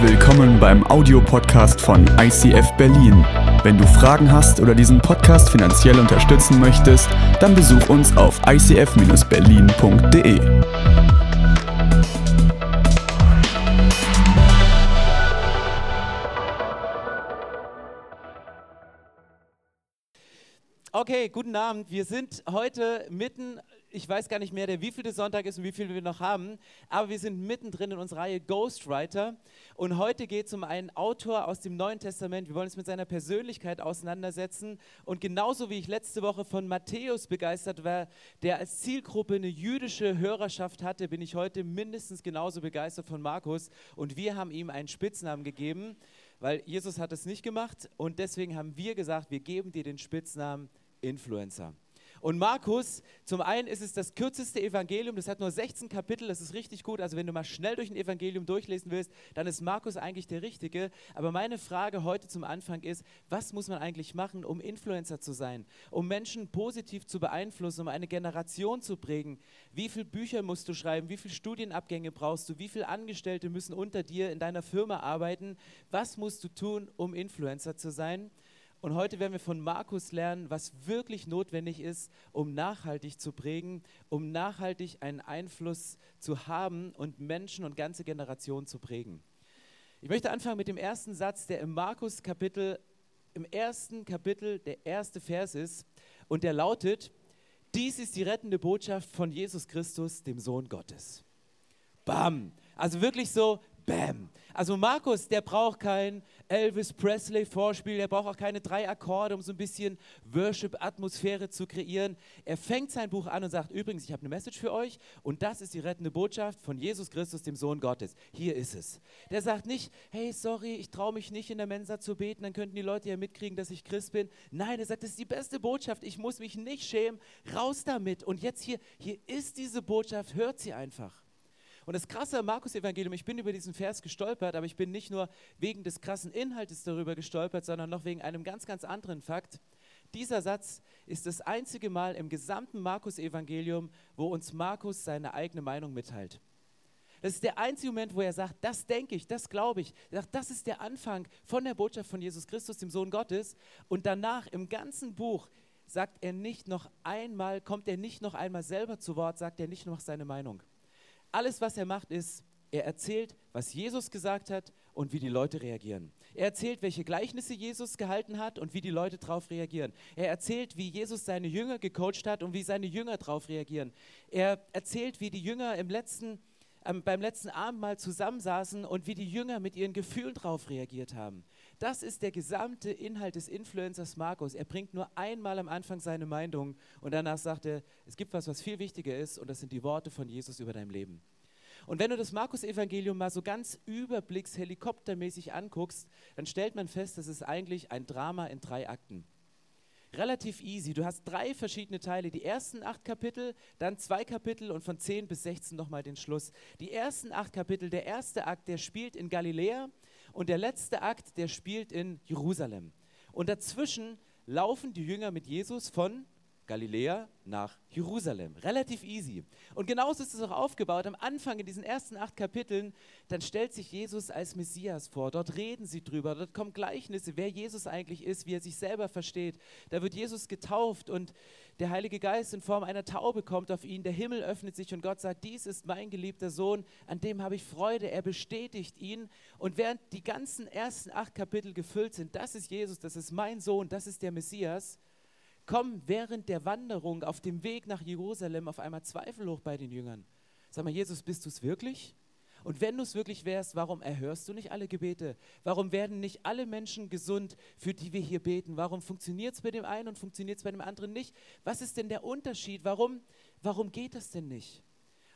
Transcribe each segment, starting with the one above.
Willkommen beim Audiopodcast von ICF Berlin. Wenn du Fragen hast oder diesen Podcast finanziell unterstützen möchtest, dann besuch uns auf icf-berlin.de. Okay, guten Abend. Wir sind heute mitten ich weiß gar nicht mehr, der wievielte Sonntag ist und wie viel wir noch haben, aber wir sind mittendrin in unserer Reihe Ghostwriter und heute geht es um einen Autor aus dem Neuen Testament. Wir wollen uns mit seiner Persönlichkeit auseinandersetzen und genauso wie ich letzte Woche von Matthäus begeistert war, der als Zielgruppe eine jüdische Hörerschaft hatte, bin ich heute mindestens genauso begeistert von Markus und wir haben ihm einen Spitznamen gegeben, weil Jesus hat es nicht gemacht und deswegen haben wir gesagt, wir geben dir den Spitznamen Influencer. Und Markus, zum einen ist es das kürzeste Evangelium, das hat nur 16 Kapitel, das ist richtig gut. Also wenn du mal schnell durch ein Evangelium durchlesen willst, dann ist Markus eigentlich der Richtige. Aber meine Frage heute zum Anfang ist, was muss man eigentlich machen, um Influencer zu sein, um Menschen positiv zu beeinflussen, um eine Generation zu prägen? Wie viele Bücher musst du schreiben? Wie viele Studienabgänge brauchst du? Wie viele Angestellte müssen unter dir in deiner Firma arbeiten? Was musst du tun, um Influencer zu sein? Und heute werden wir von Markus lernen, was wirklich notwendig ist, um nachhaltig zu prägen, um nachhaltig einen Einfluss zu haben und Menschen und ganze Generationen zu prägen. Ich möchte anfangen mit dem ersten Satz, der im Markus Kapitel, im ersten Kapitel der erste Vers ist und der lautet, dies ist die rettende Botschaft von Jesus Christus, dem Sohn Gottes. Bam! Also wirklich so, bam. Also Markus, der braucht kein Elvis Presley Vorspiel, der braucht auch keine drei Akkorde, um so ein bisschen Worship-Atmosphäre zu kreieren. Er fängt sein Buch an und sagt, übrigens, ich habe eine Message für euch und das ist die rettende Botschaft von Jesus Christus, dem Sohn Gottes. Hier ist es. Der sagt nicht, hey, sorry, ich traue mich nicht in der Mensa zu beten, dann könnten die Leute ja mitkriegen, dass ich Christ bin. Nein, er sagt, das ist die beste Botschaft, ich muss mich nicht schämen, raus damit. Und jetzt hier, hier ist diese Botschaft, hört sie einfach. Und das krasse am Markus-Evangelium, ich bin über diesen Vers gestolpert, aber ich bin nicht nur wegen des krassen Inhaltes darüber gestolpert, sondern noch wegen einem ganz, ganz anderen Fakt. Dieser Satz ist das einzige Mal im gesamten Markus-Evangelium, wo uns Markus seine eigene Meinung mitteilt. Das ist der einzige Moment, wo er sagt, das denke ich, das glaube ich. Er sagt, das ist der Anfang von der Botschaft von Jesus Christus, dem Sohn Gottes. Und danach im ganzen Buch sagt er nicht noch einmal, kommt er nicht noch einmal selber zu Wort, sagt er nicht noch seine Meinung. Alles, was er macht, ist, er erzählt, was Jesus gesagt hat und wie die Leute reagieren. Er erzählt, welche Gleichnisse Jesus gehalten hat und wie die Leute darauf reagieren. Er erzählt, wie Jesus seine Jünger gecoacht hat und wie seine Jünger darauf reagieren. Er erzählt, wie die Jünger im letzten, ähm, beim letzten Abendmahl zusammensaßen und wie die Jünger mit ihren Gefühlen darauf reagiert haben. Das ist der gesamte Inhalt des Influencers Markus. Er bringt nur einmal am Anfang seine Meinung und danach sagt er, es gibt was, was viel wichtiger ist und das sind die Worte von Jesus über dein Leben. Und wenn du das Markus-Evangelium mal so ganz überblickshelikoptermäßig anguckst, dann stellt man fest, das ist eigentlich ein Drama in drei Akten. Relativ easy. Du hast drei verschiedene Teile. Die ersten acht Kapitel, dann zwei Kapitel und von 10 bis 16 nochmal den Schluss. Die ersten acht Kapitel, der erste Akt, der spielt in Galiläa, und der letzte Akt, der spielt in Jerusalem. Und dazwischen laufen die Jünger mit Jesus von Galiläa nach Jerusalem. Relativ easy. Und genauso ist es auch aufgebaut. Am Anfang in diesen ersten acht Kapiteln, dann stellt sich Jesus als Messias vor. Dort reden sie drüber. Dort kommen Gleichnisse, wer Jesus eigentlich ist, wie er sich selber versteht. Da wird Jesus getauft und der Heilige Geist in Form einer Taube kommt auf ihn. Der Himmel öffnet sich und Gott sagt, dies ist mein geliebter Sohn, an dem habe ich Freude. Er bestätigt ihn. Und während die ganzen ersten acht Kapitel gefüllt sind, das ist Jesus, das ist mein Sohn, das ist der Messias, kommen während der Wanderung auf dem Weg nach Jerusalem auf einmal Zweifel hoch bei den Jüngern. Sag mal, Jesus, bist du es wirklich? Und wenn du es wirklich wärst, warum erhörst du nicht alle Gebete? Warum werden nicht alle Menschen gesund, für die wir hier beten? Warum funktioniert es bei dem einen und funktioniert es bei dem anderen nicht? Was ist denn der Unterschied? Warum, warum geht das denn nicht?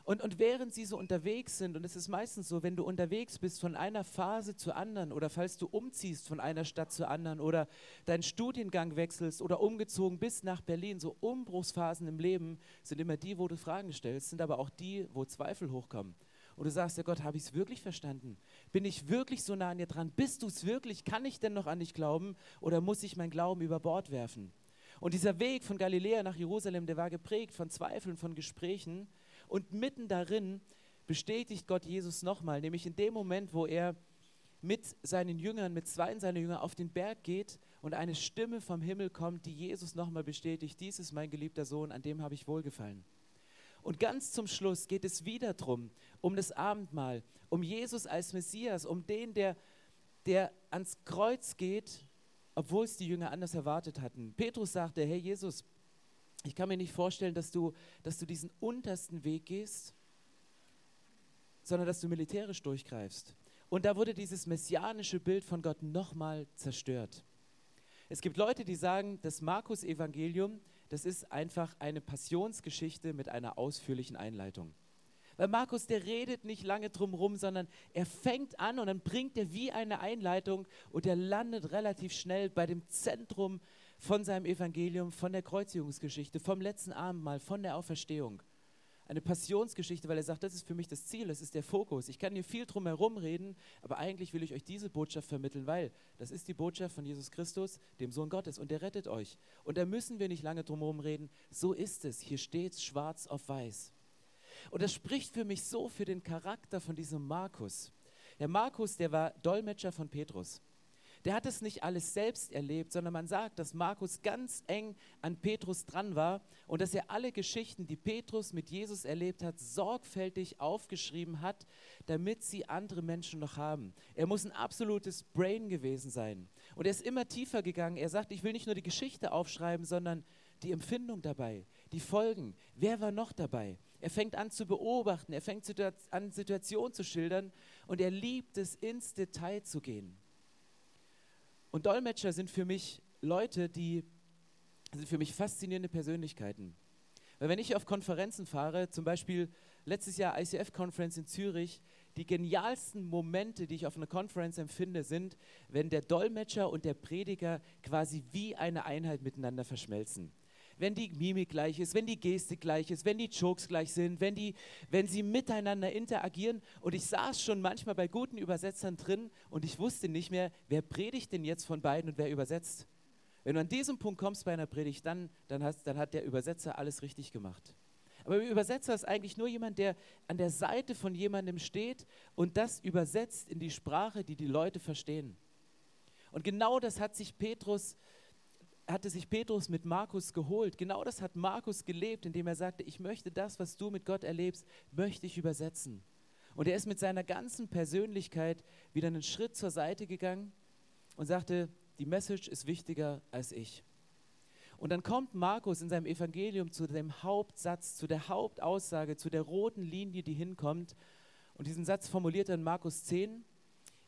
Und, und während sie so unterwegs sind, und es ist meistens so, wenn du unterwegs bist von einer Phase zur anderen oder falls du umziehst von einer Stadt zur anderen oder deinen Studiengang wechselst oder umgezogen bist nach Berlin, so Umbruchsphasen im Leben sind immer die, wo du Fragen stellst, sind aber auch die, wo Zweifel hochkommen. Und du sagst, ja Gott, habe ich es wirklich verstanden? Bin ich wirklich so nah an dir dran? Bist du es wirklich? Kann ich denn noch an dich glauben oder muss ich mein Glauben über Bord werfen? Und dieser Weg von Galiläa nach Jerusalem, der war geprägt von Zweifeln, von Gesprächen. Und mitten darin bestätigt Gott Jesus nochmal, nämlich in dem Moment, wo er mit seinen Jüngern, mit zwei seiner Jünger auf den Berg geht und eine Stimme vom Himmel kommt, die Jesus nochmal bestätigt, dies ist mein geliebter Sohn, an dem habe ich wohlgefallen. Und ganz zum Schluss geht es wieder darum, um das Abendmahl, um Jesus als Messias, um den, der, der ans Kreuz geht, obwohl es die Jünger anders erwartet hatten. Petrus sagte, hey Jesus, ich kann mir nicht vorstellen, dass du, dass du diesen untersten Weg gehst, sondern dass du militärisch durchgreifst. Und da wurde dieses messianische Bild von Gott nochmal zerstört. Es gibt Leute, die sagen, das Markus-Evangelium, das ist einfach eine Passionsgeschichte mit einer ausführlichen Einleitung. Weil Markus, der redet nicht lange drum rum, sondern er fängt an und dann bringt er wie eine Einleitung und er landet relativ schnell bei dem Zentrum von seinem Evangelium, von der Kreuzigungsgeschichte, vom letzten Abendmahl, von der Auferstehung eine Passionsgeschichte, weil er sagt, das ist für mich das Ziel, das ist der Fokus. Ich kann hier viel drum herum reden, aber eigentlich will ich euch diese Botschaft vermitteln, weil das ist die Botschaft von Jesus Christus, dem Sohn Gottes, und der rettet euch. Und da müssen wir nicht lange drum herum reden. So ist es. Hier steht es schwarz auf weiß. Und das spricht für mich so für den Charakter von diesem Markus. Der Markus, der war Dolmetscher von Petrus der hat es nicht alles selbst erlebt, sondern man sagt, dass Markus ganz eng an Petrus dran war und dass er alle Geschichten, die Petrus mit Jesus erlebt hat, sorgfältig aufgeschrieben hat, damit sie andere Menschen noch haben. Er muss ein absolutes Brain gewesen sein. Und er ist immer tiefer gegangen. Er sagt, ich will nicht nur die Geschichte aufschreiben, sondern die Empfindung dabei, die Folgen. Wer war noch dabei? Er fängt an zu beobachten, er fängt an Situationen zu schildern und er liebt es, ins Detail zu gehen. Und Dolmetscher sind für mich Leute, die sind für mich faszinierende Persönlichkeiten. Weil wenn ich auf Konferenzen fahre, zum Beispiel letztes Jahr ICF-Conference in Zürich, die genialsten Momente, die ich auf einer Konferenz empfinde, sind, wenn der Dolmetscher und der Prediger quasi wie eine Einheit miteinander verschmelzen wenn die Mimik gleich ist, wenn die Gestik gleich ist, wenn die Jokes gleich sind, wenn, die, wenn sie miteinander interagieren. Und ich saß schon manchmal bei guten Übersetzern drin und ich wusste nicht mehr, wer predigt denn jetzt von beiden und wer übersetzt. Wenn du an diesem Punkt kommst bei einer Predigt, dann, dann, hast, dann hat der Übersetzer alles richtig gemacht. Aber der Übersetzer ist eigentlich nur jemand, der an der Seite von jemandem steht und das übersetzt in die Sprache, die die Leute verstehen. Und genau das hat sich Petrus hatte sich Petrus mit Markus geholt. Genau das hat Markus gelebt, indem er sagte, ich möchte das, was du mit Gott erlebst, möchte ich übersetzen. Und er ist mit seiner ganzen Persönlichkeit wieder einen Schritt zur Seite gegangen und sagte, die Message ist wichtiger als ich. Und dann kommt Markus in seinem Evangelium zu dem Hauptsatz, zu der Hauptaussage, zu der roten Linie, die hinkommt. Und diesen Satz formuliert er in Markus 10.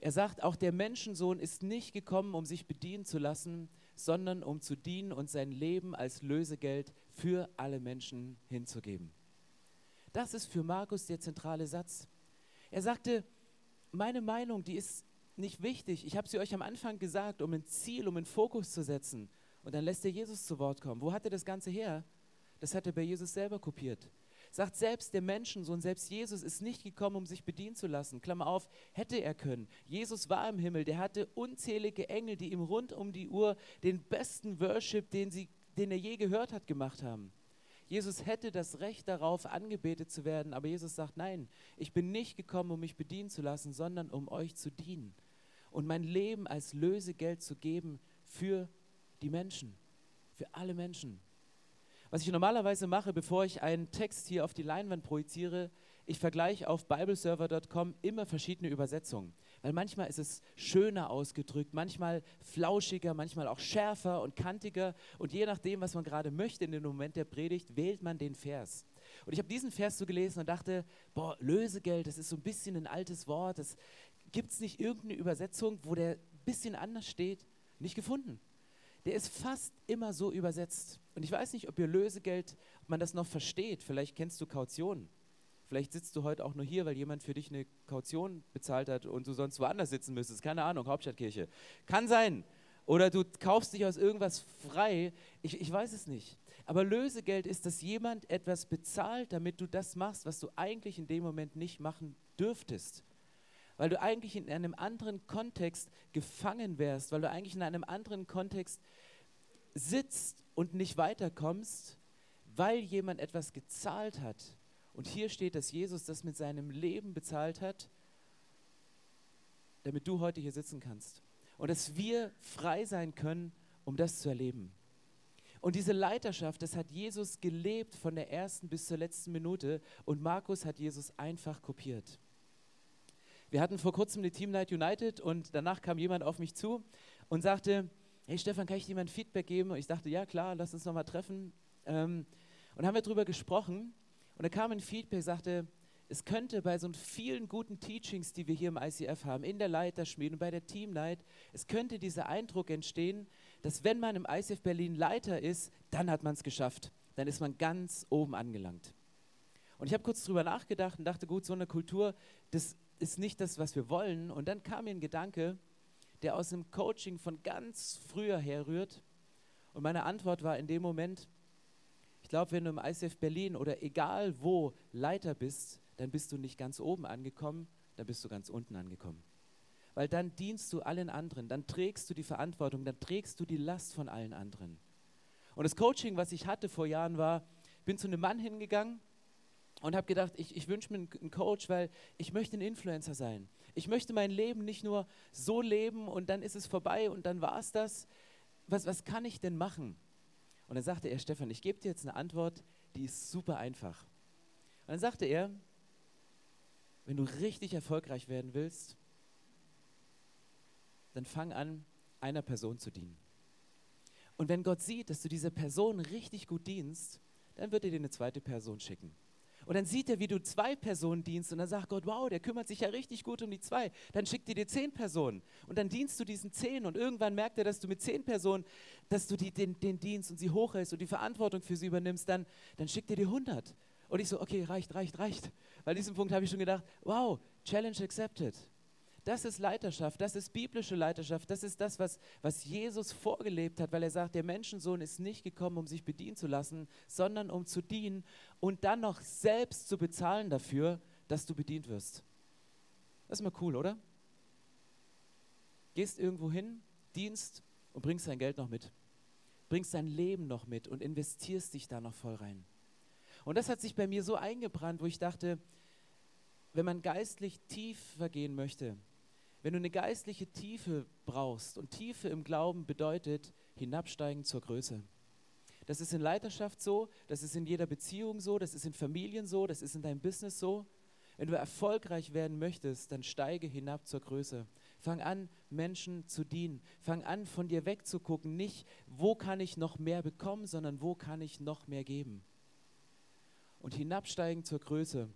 Er sagt, auch der Menschensohn ist nicht gekommen, um sich bedienen zu lassen, sondern um zu dienen und sein Leben als Lösegeld für alle Menschen hinzugeben. Das ist für Markus der zentrale Satz. Er sagte, meine Meinung, die ist nicht wichtig. Ich habe sie euch am Anfang gesagt, um ein Ziel, um einen Fokus zu setzen. Und dann lässt er Jesus zu Wort kommen. Wo hat er das Ganze her? Das hat er bei Jesus selber kopiert sagt selbst der Menschensohn, selbst Jesus ist nicht gekommen, um sich bedienen zu lassen. Klammer auf, hätte er können. Jesus war im Himmel, der hatte unzählige Engel, die ihm rund um die Uhr den besten Worship, den, sie, den er je gehört hat, gemacht haben. Jesus hätte das Recht darauf, angebetet zu werden, aber Jesus sagt, nein, ich bin nicht gekommen, um mich bedienen zu lassen, sondern um euch zu dienen und mein Leben als Lösegeld zu geben für die Menschen, für alle Menschen. Was ich normalerweise mache, bevor ich einen Text hier auf die Leinwand projiziere, ich vergleiche auf bibleserver.com immer verschiedene Übersetzungen. Weil manchmal ist es schöner ausgedrückt, manchmal flauschiger, manchmal auch schärfer und kantiger. Und je nachdem, was man gerade möchte in dem Moment der Predigt, wählt man den Vers. Und ich habe diesen Vers so gelesen und dachte, boah, Lösegeld, das ist so ein bisschen ein altes Wort. Gibt es nicht irgendeine Übersetzung, wo der ein bisschen anders steht? Nicht gefunden der ist fast immer so übersetzt. Und ich weiß nicht, ob ihr Lösegeld, ob man das noch versteht. Vielleicht kennst du Kaution. Vielleicht sitzt du heute auch nur hier, weil jemand für dich eine Kaution bezahlt hat und du sonst woanders sitzen müsstest. Keine Ahnung, Hauptstadtkirche. Kann sein. Oder du kaufst dich aus irgendwas frei. Ich, ich weiß es nicht. Aber Lösegeld ist, dass jemand etwas bezahlt, damit du das machst, was du eigentlich in dem Moment nicht machen dürftest weil du eigentlich in einem anderen Kontext gefangen wärst, weil du eigentlich in einem anderen Kontext sitzt und nicht weiterkommst, weil jemand etwas gezahlt hat. Und hier steht, dass Jesus das mit seinem Leben bezahlt hat. damit du heute hier sitzen kannst. Und dass wir frei sein können, um das zu erleben. Und diese Leiterschaft, das hat Jesus gelebt von der ersten bis zur letzten Minute und Markus hat Jesus einfach kopiert. Wir hatten vor kurzem die Team Night United und danach kam jemand auf mich zu und sagte, hey Stefan, kann ich dir mal ein Feedback geben? Und ich dachte, ja klar, lass uns nochmal treffen. Ähm, und haben wir darüber gesprochen und da kam ein Feedback, sagte, es könnte bei so vielen guten Teachings, die wir hier im ICF haben, in der Leiterschmiede und bei der Team Night, es könnte dieser Eindruck entstehen, dass wenn man im ICF Berlin Leiter ist, dann hat man es geschafft. Dann ist man ganz oben angelangt. Und ich habe kurz drüber nachgedacht und dachte, gut, so eine Kultur, das ist nicht das, was wir wollen. Und dann kam mir ein Gedanke, der aus dem Coaching von ganz früher herrührt. Und meine Antwort war in dem Moment, ich glaube, wenn du im ICF Berlin oder egal wo Leiter bist, dann bist du nicht ganz oben angekommen, dann bist du ganz unten angekommen. Weil dann dienst du allen anderen, dann trägst du die Verantwortung, dann trägst du die Last von allen anderen. Und das Coaching, was ich hatte vor Jahren, war, ich bin zu einem Mann hingegangen und habe gedacht, ich, ich wünsche mir einen Coach, weil ich möchte ein Influencer sein. Ich möchte mein Leben nicht nur so leben und dann ist es vorbei und dann war es das. Was, was kann ich denn machen? Und dann sagte er, Stefan, ich gebe dir jetzt eine Antwort, die ist super einfach. Und dann sagte er, wenn du richtig erfolgreich werden willst, dann fang an, einer Person zu dienen. Und wenn Gott sieht, dass du dieser Person richtig gut dienst, dann wird er dir eine zweite Person schicken. Und dann sieht er, wie du zwei Personen dienst und dann sagt Gott, wow, der kümmert sich ja richtig gut um die zwei. Dann schickt er dir zehn Personen und dann dienst du diesen zehn und irgendwann merkt er, dass du mit zehn Personen, dass du die, den, den Dienst und sie hochhältst und die Verantwortung für sie übernimmst, dann, dann schickt er dir hundert. Und ich so, okay, reicht, reicht, reicht. Weil an diesem Punkt habe ich schon gedacht, wow, Challenge accepted. Das ist Leiterschaft, das ist biblische Leiterschaft, das ist das, was, was Jesus vorgelebt hat, weil er sagt, der Menschensohn ist nicht gekommen, um sich bedienen zu lassen, sondern um zu dienen und dann noch selbst zu bezahlen dafür, dass du bedient wirst. Das ist mal cool, oder? Gehst irgendwo hin, dienst und bringst dein Geld noch mit. Bringst dein Leben noch mit und investierst dich da noch voll rein. Und das hat sich bei mir so eingebrannt, wo ich dachte, wenn man geistlich tiefer gehen möchte, wenn du eine geistliche Tiefe brauchst und Tiefe im Glauben bedeutet hinabsteigen zur Größe. Das ist in Leiterschaft so, das ist in jeder Beziehung so, das ist in Familien so, das ist in deinem Business so. Wenn du erfolgreich werden möchtest, dann steige hinab zur Größe. Fang an, Menschen zu dienen. Fang an, von dir wegzugucken. Nicht, wo kann ich noch mehr bekommen, sondern wo kann ich noch mehr geben. Und hinabsteigen zur Größe,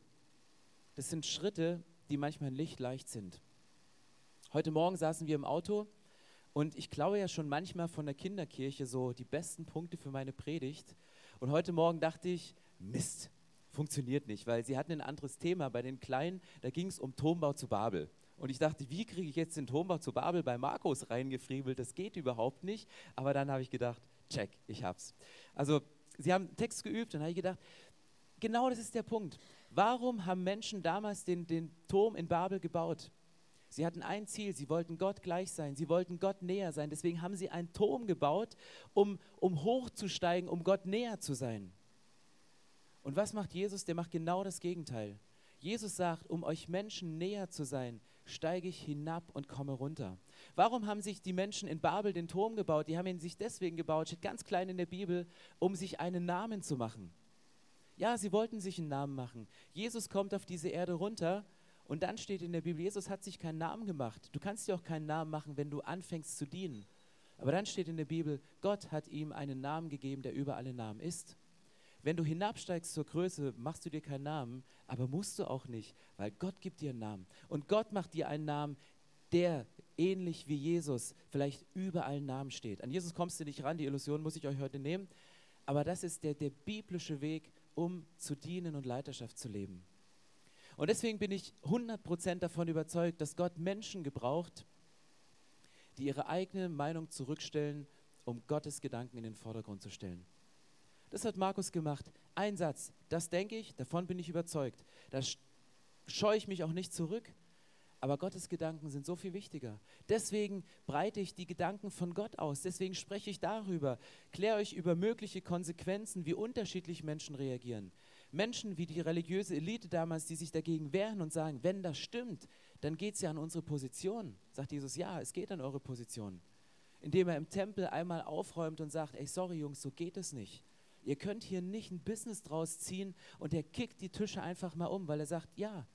das sind Schritte, die manchmal nicht leicht sind. Heute Morgen saßen wir im Auto und ich glaube ja schon manchmal von der Kinderkirche so die besten Punkte für meine Predigt. Und heute Morgen dachte ich, Mist, funktioniert nicht, weil sie hatten ein anderes Thema. Bei den Kleinen, da ging es um Turmbau zu Babel. Und ich dachte, wie kriege ich jetzt den Turmbau zu Babel bei Markus reingefriebelt? Das geht überhaupt nicht. Aber dann habe ich gedacht, check, ich hab's. Also, sie haben Text geübt und habe ich gedacht, genau das ist der Punkt. Warum haben Menschen damals den, den Turm in Babel gebaut? Sie hatten ein Ziel, sie wollten Gott gleich sein, sie wollten Gott näher sein. Deswegen haben sie einen Turm gebaut, um, um hochzusteigen, um Gott näher zu sein. Und was macht Jesus? Der macht genau das Gegenteil. Jesus sagt, um euch Menschen näher zu sein, steige ich hinab und komme runter. Warum haben sich die Menschen in Babel den Turm gebaut? Die haben ihn sich deswegen gebaut, steht ganz klein in der Bibel, um sich einen Namen zu machen. Ja, sie wollten sich einen Namen machen. Jesus kommt auf diese Erde runter und dann steht in der Bibel, Jesus hat sich keinen Namen gemacht. Du kannst dir auch keinen Namen machen, wenn du anfängst zu dienen. Aber dann steht in der Bibel, Gott hat ihm einen Namen gegeben, der über alle Namen ist. Wenn du hinabsteigst zur Größe, machst du dir keinen Namen, aber musst du auch nicht, weil Gott gibt dir einen Namen. Und Gott macht dir einen Namen, der ähnlich wie Jesus vielleicht über allen Namen steht. An Jesus kommst du nicht ran, die Illusion muss ich euch heute nehmen. Aber das ist der, der biblische Weg, um zu dienen und Leiterschaft zu leben. Und deswegen bin ich 100% davon überzeugt, dass Gott Menschen gebraucht, die ihre eigene Meinung zurückstellen, um Gottes Gedanken in den Vordergrund zu stellen. Das hat Markus gemacht. Ein Satz, das denke ich, davon bin ich überzeugt. Da scheue ich mich auch nicht zurück, aber Gottes Gedanken sind so viel wichtiger. Deswegen breite ich die Gedanken von Gott aus. Deswegen spreche ich darüber. Kläre euch über mögliche Konsequenzen, wie unterschiedlich Menschen reagieren Menschen wie die religiöse Elite damals, die sich dagegen wehren und sagen, wenn das stimmt, dann geht es ja an unsere Position. Sagt Jesus, ja, es geht an eure Position. Indem er im Tempel einmal aufräumt und sagt, ey, sorry Jungs, so geht es nicht. Ihr könnt hier nicht ein Business draus ziehen und er kickt die Tische einfach mal um, weil er sagt, ja.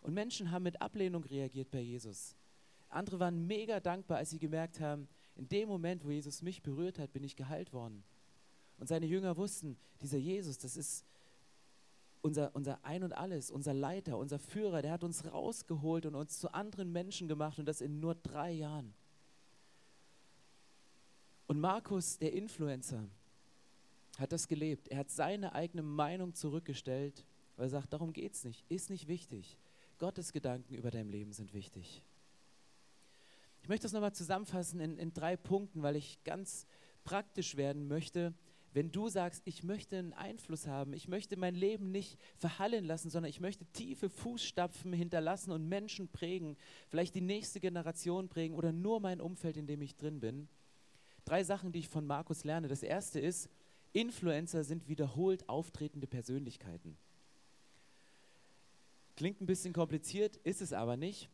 Und Menschen haben mit Ablehnung reagiert bei Jesus. Andere waren mega dankbar, als sie gemerkt haben, in dem Moment, wo Jesus mich berührt hat, bin ich geheilt worden. Und seine Jünger wussten, dieser Jesus, das ist unser, unser Ein und Alles, unser Leiter, unser Führer, der hat uns rausgeholt und uns zu anderen Menschen gemacht und das in nur drei Jahren. Und Markus, der Influencer, hat das gelebt. Er hat seine eigene Meinung zurückgestellt, weil er sagt, darum geht es nicht, ist nicht wichtig. Gottes Gedanken über dein Leben sind wichtig. Ich möchte das nochmal zusammenfassen in, in drei Punkten, weil ich ganz praktisch werden möchte. Wenn du sagst, ich möchte einen Einfluss haben, ich möchte mein Leben nicht verhallen lassen, sondern ich möchte tiefe Fußstapfen hinterlassen und Menschen prägen, vielleicht die nächste Generation prägen oder nur mein Umfeld, in dem ich drin bin. Drei Sachen, die ich von Markus lerne. Das erste ist, Influencer sind wiederholt auftretende Persönlichkeiten. Klingt ein bisschen kompliziert, ist es aber nicht.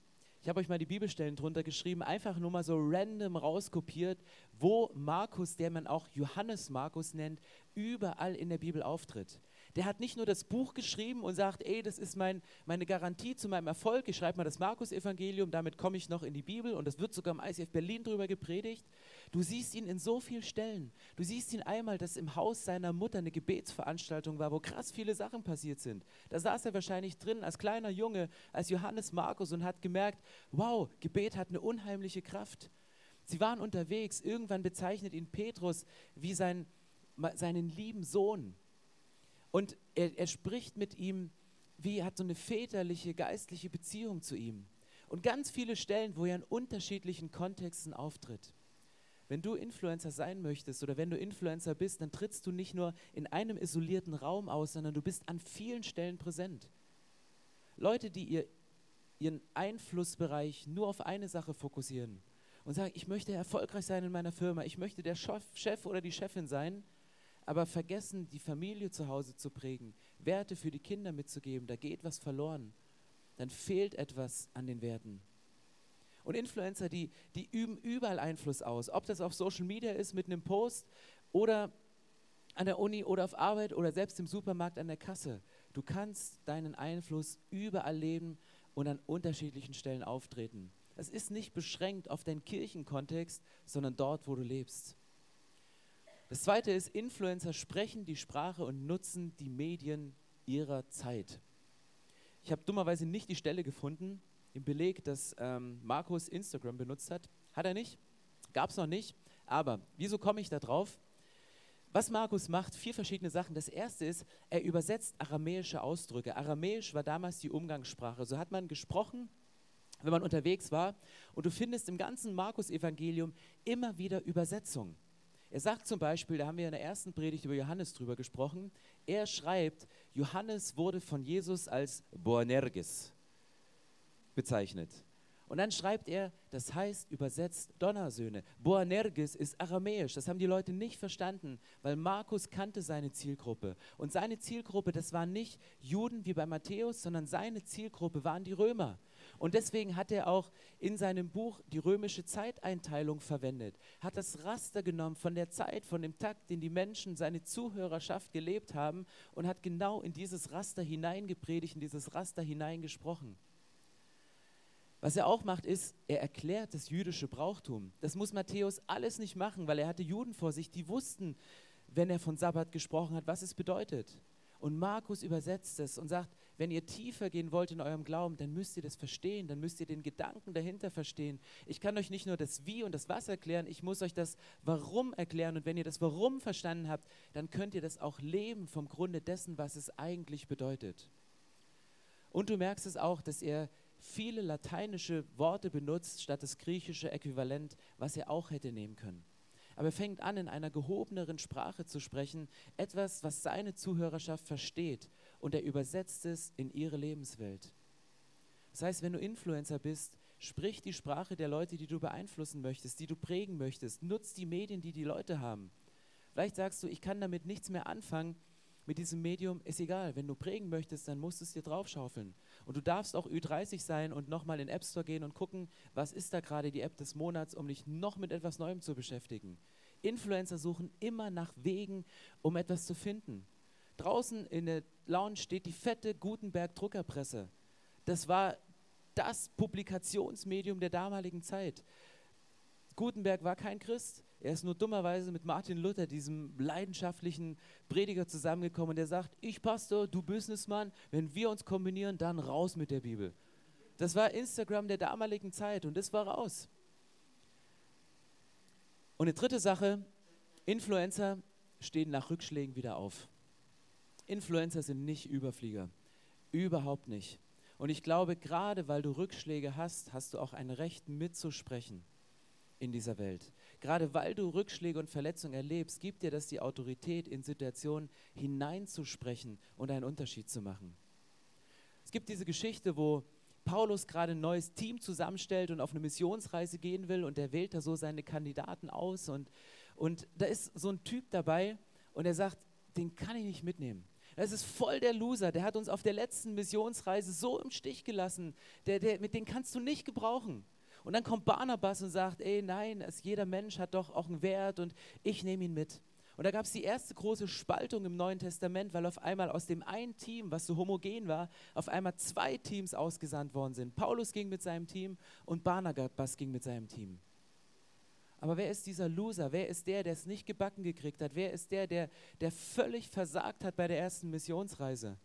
Ich habe euch mal die Bibelstellen drunter geschrieben, einfach nur mal so random rauskopiert, wo Markus, der man auch Johannes Markus nennt, überall in der Bibel auftritt. Der hat nicht nur das Buch geschrieben und sagt, ey, das ist mein, meine Garantie zu meinem Erfolg, ich schreibe mal das Markus-Evangelium, damit komme ich noch in die Bibel und das wird sogar im ICF Berlin drüber gepredigt. Du siehst ihn in so vielen Stellen. Du siehst ihn einmal, dass im Haus seiner Mutter eine Gebetsveranstaltung war, wo krass viele Sachen passiert sind. Da saß er wahrscheinlich drin als kleiner Junge, als Johannes Markus und hat gemerkt, wow, Gebet hat eine unheimliche Kraft. Sie waren unterwegs, irgendwann bezeichnet ihn Petrus wie sein, seinen lieben Sohn. Und er, er spricht mit ihm, wie er hat so eine väterliche, geistliche Beziehung zu ihm. Und ganz viele Stellen, wo er in unterschiedlichen Kontexten auftritt. Wenn du Influencer sein möchtest oder wenn du Influencer bist, dann trittst du nicht nur in einem isolierten Raum aus, sondern du bist an vielen Stellen präsent. Leute, die ihr, ihren Einflussbereich nur auf eine Sache fokussieren und sagen, ich möchte erfolgreich sein in meiner Firma, ich möchte der Chef oder die Chefin sein, aber vergessen, die Familie zu Hause zu prägen, Werte für die Kinder mitzugeben, da geht was verloren. Dann fehlt etwas an den Werten. Und Influencer, die, die üben überall Einfluss aus, ob das auf Social Media ist mit einem Post oder an der Uni oder auf Arbeit oder selbst im Supermarkt an der Kasse. Du kannst deinen Einfluss überall leben und an unterschiedlichen Stellen auftreten. Es ist nicht beschränkt auf deinen Kirchenkontext, sondern dort, wo du lebst. Das zweite ist, Influencer sprechen die Sprache und nutzen die Medien ihrer Zeit. Ich habe dummerweise nicht die Stelle gefunden im Beleg, dass ähm, Markus Instagram benutzt hat. Hat er nicht? Gab es noch nicht. Aber wieso komme ich da drauf? Was Markus macht, vier verschiedene Sachen. Das erste ist, er übersetzt aramäische Ausdrücke. Aramäisch war damals die Umgangssprache. So hat man gesprochen, wenn man unterwegs war. Und du findest im ganzen Markus-Evangelium immer wieder Übersetzungen. Er sagt zum Beispiel, da haben wir in der ersten Predigt über Johannes drüber gesprochen, er schreibt, Johannes wurde von Jesus als Boanerges bezeichnet. Und dann schreibt er, das heißt übersetzt Donnersöhne. Boanerges ist aramäisch, das haben die Leute nicht verstanden, weil Markus kannte seine Zielgruppe. Und seine Zielgruppe, das waren nicht Juden wie bei Matthäus, sondern seine Zielgruppe waren die Römer. Und deswegen hat er auch in seinem Buch die römische Zeiteinteilung verwendet, hat das Raster genommen von der Zeit, von dem Takt, den die Menschen, seine Zuhörerschaft gelebt haben und hat genau in dieses Raster hineingepredigt, in dieses Raster hineingesprochen. Was er auch macht, ist, er erklärt das jüdische Brauchtum. Das muss Matthäus alles nicht machen, weil er hatte Juden vor sich, die wussten, wenn er von Sabbat gesprochen hat, was es bedeutet. Und Markus übersetzt es und sagt, wenn ihr tiefer gehen wollt in eurem Glauben, dann müsst ihr das verstehen, dann müsst ihr den Gedanken dahinter verstehen. Ich kann euch nicht nur das Wie und das Was erklären, ich muss euch das Warum erklären. Und wenn ihr das Warum verstanden habt, dann könnt ihr das auch leben vom Grunde dessen, was es eigentlich bedeutet. Und du merkst es auch, dass er viele lateinische Worte benutzt statt das griechische Äquivalent, was er auch hätte nehmen können aber er fängt an, in einer gehobeneren Sprache zu sprechen, etwas, was seine Zuhörerschaft versteht, und er übersetzt es in ihre Lebenswelt. Das heißt, wenn du Influencer bist, sprich die Sprache der Leute, die du beeinflussen möchtest, die du prägen möchtest, nutz die Medien, die die Leute haben. Vielleicht sagst du, ich kann damit nichts mehr anfangen, mit diesem Medium ist egal. Wenn du prägen möchtest, dann musst du es dir draufschaufeln. Und du darfst auch Ü30 sein und nochmal in den App Store gehen und gucken, was ist da gerade die App des Monats, um dich noch mit etwas Neuem zu beschäftigen. Influencer suchen immer nach Wegen, um etwas zu finden. Draußen in der Lounge steht die fette Gutenberg Druckerpresse. Das war das Publikationsmedium der damaligen Zeit. Gutenberg war kein Christ. Er ist nur dummerweise mit Martin Luther, diesem leidenschaftlichen Prediger, zusammengekommen und der sagt, ich Pastor, du Businessmann, wenn wir uns kombinieren, dann raus mit der Bibel. Das war Instagram der damaligen Zeit und das war raus. Und eine dritte Sache, Influencer stehen nach Rückschlägen wieder auf. Influencer sind nicht Überflieger. Überhaupt nicht. Und ich glaube, gerade weil du Rückschläge hast, hast du auch ein Recht mitzusprechen in dieser Welt. Gerade weil du Rückschläge und Verletzungen erlebst, gibt dir das die Autorität, in Situationen hineinzusprechen und einen Unterschied zu machen. Es gibt diese Geschichte, wo Paulus gerade ein neues Team zusammenstellt und auf eine Missionsreise gehen will und er wählt da so seine Kandidaten aus und, und da ist so ein Typ dabei und er sagt, den kann ich nicht mitnehmen. Das ist voll der Loser, der hat uns auf der letzten Missionsreise so im Stich gelassen, der, der, mit dem kannst du nicht gebrauchen. Und dann kommt Barnabas und sagt, ey nein, es, jeder Mensch hat doch auch einen Wert und ich nehme ihn mit. Und da gab es die erste große Spaltung im Neuen Testament, weil auf einmal aus dem einen Team, was so homogen war, auf einmal zwei Teams ausgesandt worden sind. Paulus ging mit seinem Team und Barnabas ging mit seinem Team. Aber wer ist dieser Loser? Wer ist der, der es nicht gebacken gekriegt hat? Wer ist der, der, der völlig versagt hat bei der ersten Missionsreise?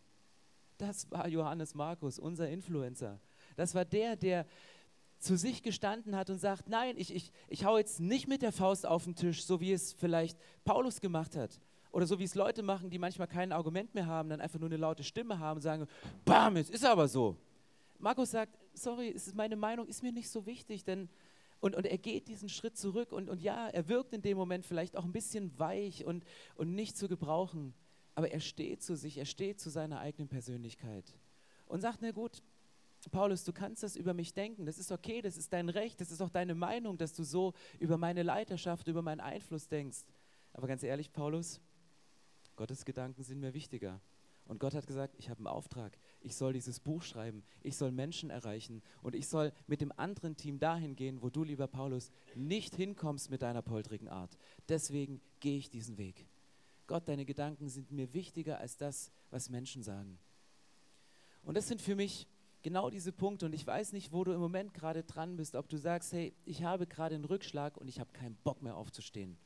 Das war Johannes Markus, unser Influencer. Das war der, der zu sich gestanden hat und sagt, nein, ich, ich, ich hau jetzt nicht mit der Faust auf den Tisch, so wie es vielleicht Paulus gemacht hat. Oder so wie es Leute machen, die manchmal kein Argument mehr haben, dann einfach nur eine laute Stimme haben und sagen, bam, es ist aber so. Markus sagt, sorry, ist meine Meinung ist mir nicht so wichtig, denn und, und er geht diesen Schritt zurück und, und ja, er wirkt in dem Moment vielleicht auch ein bisschen weich und, und nicht zu gebrauchen, aber er steht zu sich, er steht zu seiner eigenen Persönlichkeit und sagt, na gut, Paulus, du kannst das über mich denken, das ist okay, das ist dein Recht, das ist auch deine Meinung, dass du so über meine Leiterschaft, über meinen Einfluss denkst. Aber ganz ehrlich, Paulus, Gottes Gedanken sind mir wichtiger. Und Gott hat gesagt, ich habe einen Auftrag, ich soll dieses Buch schreiben, ich soll Menschen erreichen und ich soll mit dem anderen Team dahin gehen, wo du, lieber Paulus, nicht hinkommst mit deiner poltrigen Art. Deswegen gehe ich diesen Weg. Gott, deine Gedanken sind mir wichtiger als das, was Menschen sagen. Und das sind für mich genau diese Punkte und ich weiß nicht, wo du im Moment gerade dran bist, ob du sagst, hey, ich habe gerade einen Rückschlag und ich habe keinen Bock mehr aufzustehen.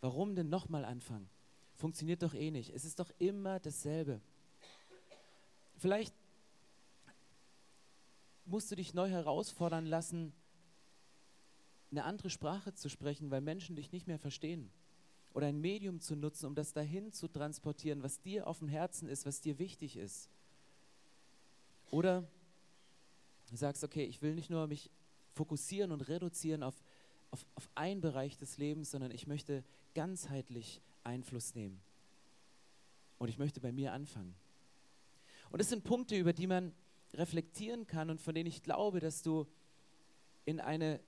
Warum denn nochmal anfangen? Funktioniert doch eh nicht. Es ist doch immer dasselbe. Vielleicht musst du dich neu herausfordern lassen, eine andere Sprache zu sprechen, weil Menschen dich nicht mehr verstehen. Oder ein Medium zu nutzen, um das dahin zu transportieren, was dir auf dem Herzen ist, was dir wichtig ist. Oder du sagst, okay, ich will nicht nur mich fokussieren und reduzieren auf, auf, auf einen Bereich des Lebens, sondern ich möchte ganzheitlich Einfluss nehmen. Und ich möchte bei mir anfangen. Und das sind Punkte, über die man reflektieren kann und von denen ich glaube, dass du in eine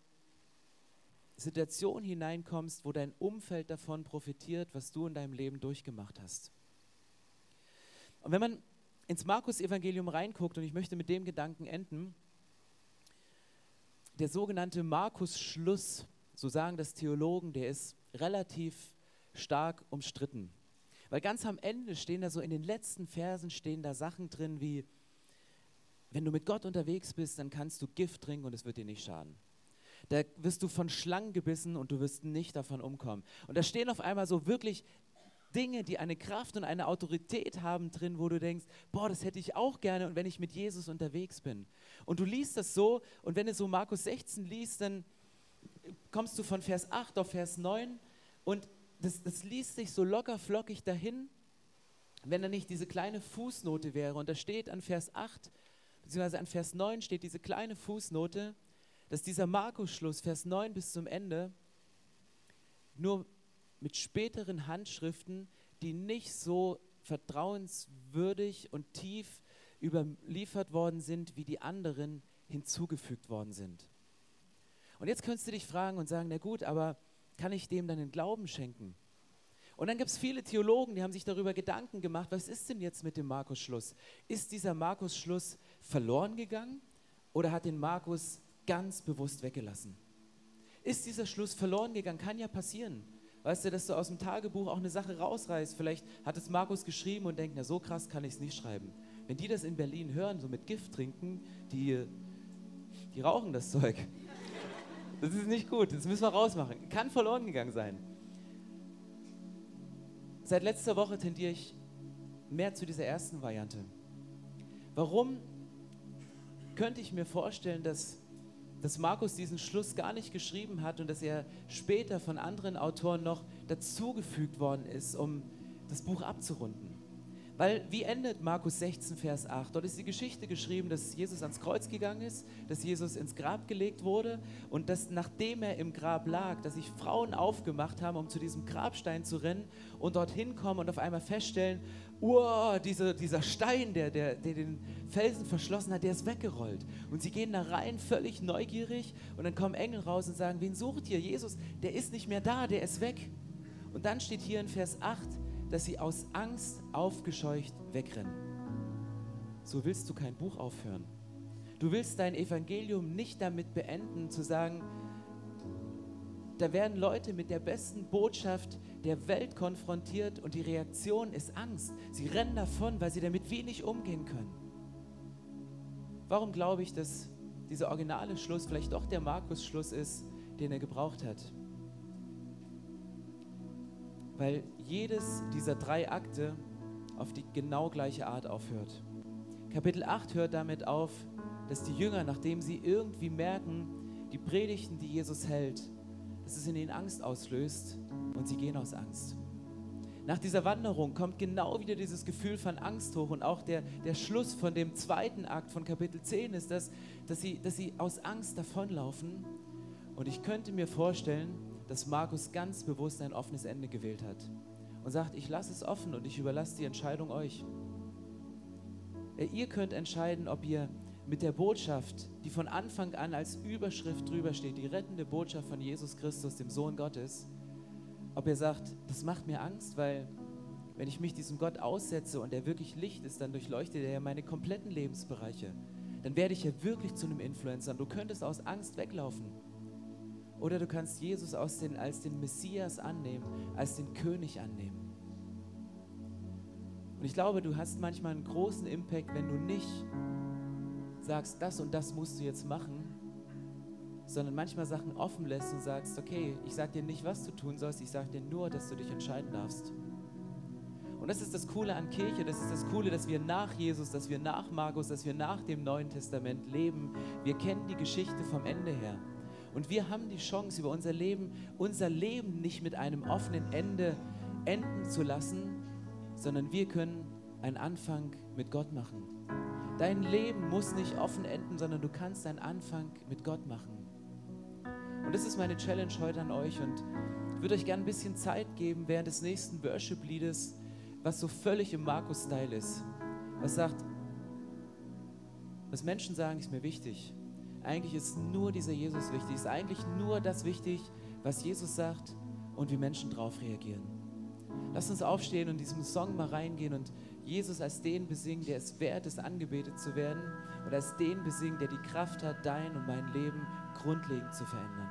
Situation hineinkommst, wo dein Umfeld davon profitiert, was du in deinem Leben durchgemacht hast. Und wenn man ins Markus-Evangelium reinguckt, und ich möchte mit dem Gedanken enden, der sogenannte Markus-Schluss, so sagen das Theologen, der ist relativ stark umstritten. Weil ganz am Ende stehen da so in den letzten Versen stehen da Sachen drin wie, wenn du mit Gott unterwegs bist, dann kannst du Gift trinken und es wird dir nicht schaden. Da wirst du von Schlangen gebissen und du wirst nicht davon umkommen. Und da stehen auf einmal so wirklich Dinge, die eine Kraft und eine Autorität haben drin, wo du denkst, boah, das hätte ich auch gerne und wenn ich mit Jesus unterwegs bin. Und du liest das so und wenn du so Markus 16 liest, dann kommst du von Vers 8 auf Vers 9 und das, das liest sich so locker flockig dahin, wenn da nicht diese kleine Fußnote wäre. Und da steht an Vers 8, beziehungsweise an Vers 9 steht diese kleine Fußnote, dass dieser Markus-Schluss, Vers 9 bis zum Ende, nur mit späteren Handschriften, die nicht so vertrauenswürdig und tief überliefert worden sind, wie die anderen hinzugefügt worden sind. Und jetzt könntest du dich fragen und sagen, na gut, aber kann ich dem dann den Glauben schenken? Und dann gibt es viele Theologen, die haben sich darüber Gedanken gemacht, was ist denn jetzt mit dem Markus-Schluss? Ist dieser Markus-Schluss verloren gegangen oder hat den Markus ganz bewusst weggelassen? Ist dieser Schluss verloren gegangen? Kann ja passieren. Weißt du, dass du aus dem Tagebuch auch eine Sache rausreißt. Vielleicht hat es Markus geschrieben und denkt, na so krass kann ich es nicht schreiben. Wenn die das in Berlin hören, so mit Gift trinken, die, die rauchen das Zeug. Das ist nicht gut, das müssen wir rausmachen. Kann verloren gegangen sein. Seit letzter Woche tendiere ich mehr zu dieser ersten Variante. Warum könnte ich mir vorstellen, dass, dass Markus diesen Schluss gar nicht geschrieben hat und dass er später von anderen Autoren noch dazugefügt worden ist, um das Buch abzurunden? Weil wie endet Markus 16, Vers 8? Dort ist die Geschichte geschrieben, dass Jesus ans Kreuz gegangen ist, dass Jesus ins Grab gelegt wurde und dass nachdem er im Grab lag, dass sich Frauen aufgemacht haben, um zu diesem Grabstein zu rennen und dorthin kommen und auf einmal feststellen, oh, diese, dieser Stein, der, der, der den Felsen verschlossen hat, der ist weggerollt. Und sie gehen da rein, völlig neugierig und dann kommen Engel raus und sagen, wen sucht ihr? Jesus, der ist nicht mehr da, der ist weg. Und dann steht hier in Vers 8, dass sie aus Angst aufgescheucht wegrennen. So willst du kein Buch aufhören. Du willst dein Evangelium nicht damit beenden, zu sagen, da werden Leute mit der besten Botschaft der Welt konfrontiert und die Reaktion ist Angst. Sie rennen davon, weil sie damit wenig umgehen können. Warum glaube ich, dass dieser originale Schluss vielleicht doch der Markus-Schluss ist, den er gebraucht hat? Weil jedes dieser drei Akte auf die genau gleiche Art aufhört. Kapitel 8 hört damit auf, dass die Jünger, nachdem sie irgendwie merken, die Predigten, die Jesus hält, dass es in ihnen Angst auslöst und sie gehen aus Angst. Nach dieser Wanderung kommt genau wieder dieses Gefühl von Angst hoch und auch der, der Schluss von dem zweiten Akt von Kapitel 10 ist, das, dass, sie, dass sie aus Angst davonlaufen. Und ich könnte mir vorstellen, dass Markus ganz bewusst ein offenes Ende gewählt hat und sagt, ich lasse es offen und ich überlasse die Entscheidung euch. Äh, ihr könnt entscheiden, ob ihr mit der Botschaft, die von Anfang an als Überschrift drüber steht, die rettende Botschaft von Jesus Christus, dem Sohn Gottes, ob ihr sagt, das macht mir Angst, weil wenn ich mich diesem Gott aussetze und er wirklich Licht ist, dann durchleuchtet er meine kompletten Lebensbereiche. Dann werde ich ja wirklich zu einem Influencer. Du könntest aus Angst weglaufen. Oder du kannst Jesus den, als den Messias annehmen, als den König annehmen. Und ich glaube, du hast manchmal einen großen Impact, wenn du nicht sagst, das und das musst du jetzt machen, sondern manchmal Sachen offen lässt und sagst, okay, ich sage dir nicht, was du tun sollst, ich sage dir nur, dass du dich entscheiden darfst. Und das ist das Coole an Kirche, das ist das Coole, dass wir nach Jesus, dass wir nach Markus, dass wir nach dem Neuen Testament leben. Wir kennen die Geschichte vom Ende her. Und wir haben die Chance, über unser Leben, unser Leben nicht mit einem offenen Ende enden zu lassen, sondern wir können einen Anfang mit Gott machen. Dein Leben muss nicht offen enden, sondern du kannst einen Anfang mit Gott machen. Und das ist meine Challenge heute an euch. Und ich würde euch gerne ein bisschen Zeit geben während des nächsten Worship-Liedes, was so völlig im Markus-Style ist. Was sagt, was Menschen sagen, ist mir wichtig. Eigentlich ist nur dieser Jesus wichtig. Ist eigentlich nur das wichtig, was Jesus sagt und wie Menschen darauf reagieren. Lass uns aufstehen und diesem Song mal reingehen und Jesus als den besingen, der es wert ist, angebetet zu werden, oder als den besingen, der die Kraft hat, dein und mein Leben grundlegend zu verändern.